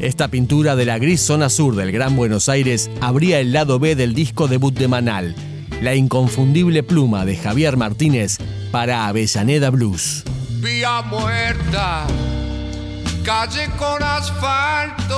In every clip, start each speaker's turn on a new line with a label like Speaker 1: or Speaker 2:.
Speaker 1: Esta pintura de la gris zona sur del Gran Buenos Aires abría el lado B del disco debut de Manal, la inconfundible pluma de Javier Martínez para Avellaneda Blues.
Speaker 2: Vía muerta, calle con asfalto,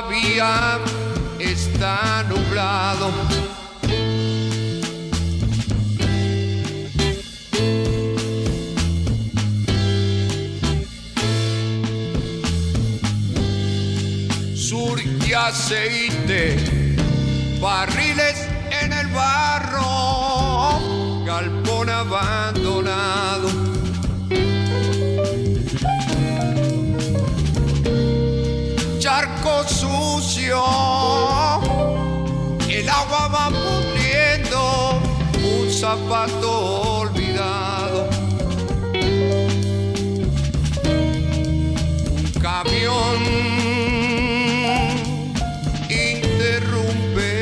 Speaker 2: todavía está nublado. Sur y aceite, barriles en el barro, galpón abandonado. Zapato olvidado. Un camión interrumpe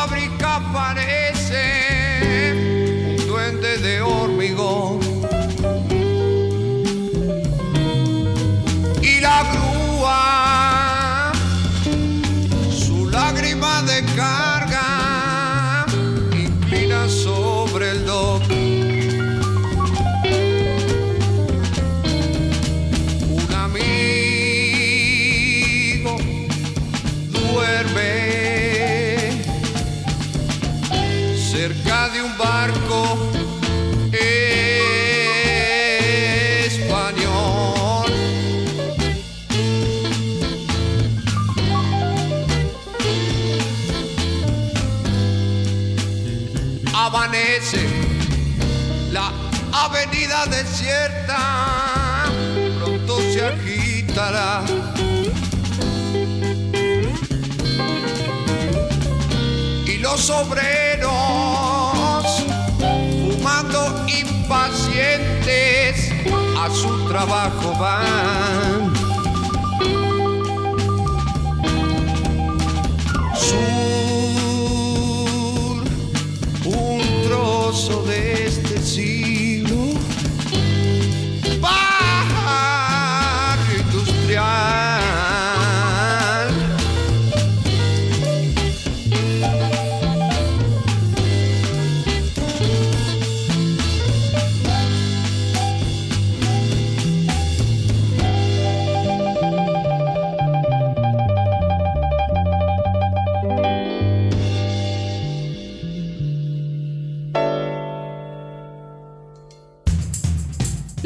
Speaker 2: fábrica parece un duende de hormigón. La avenida desierta, pronto se agitará. Y los obreros fumando impacientes a su trabajo van. Sur, always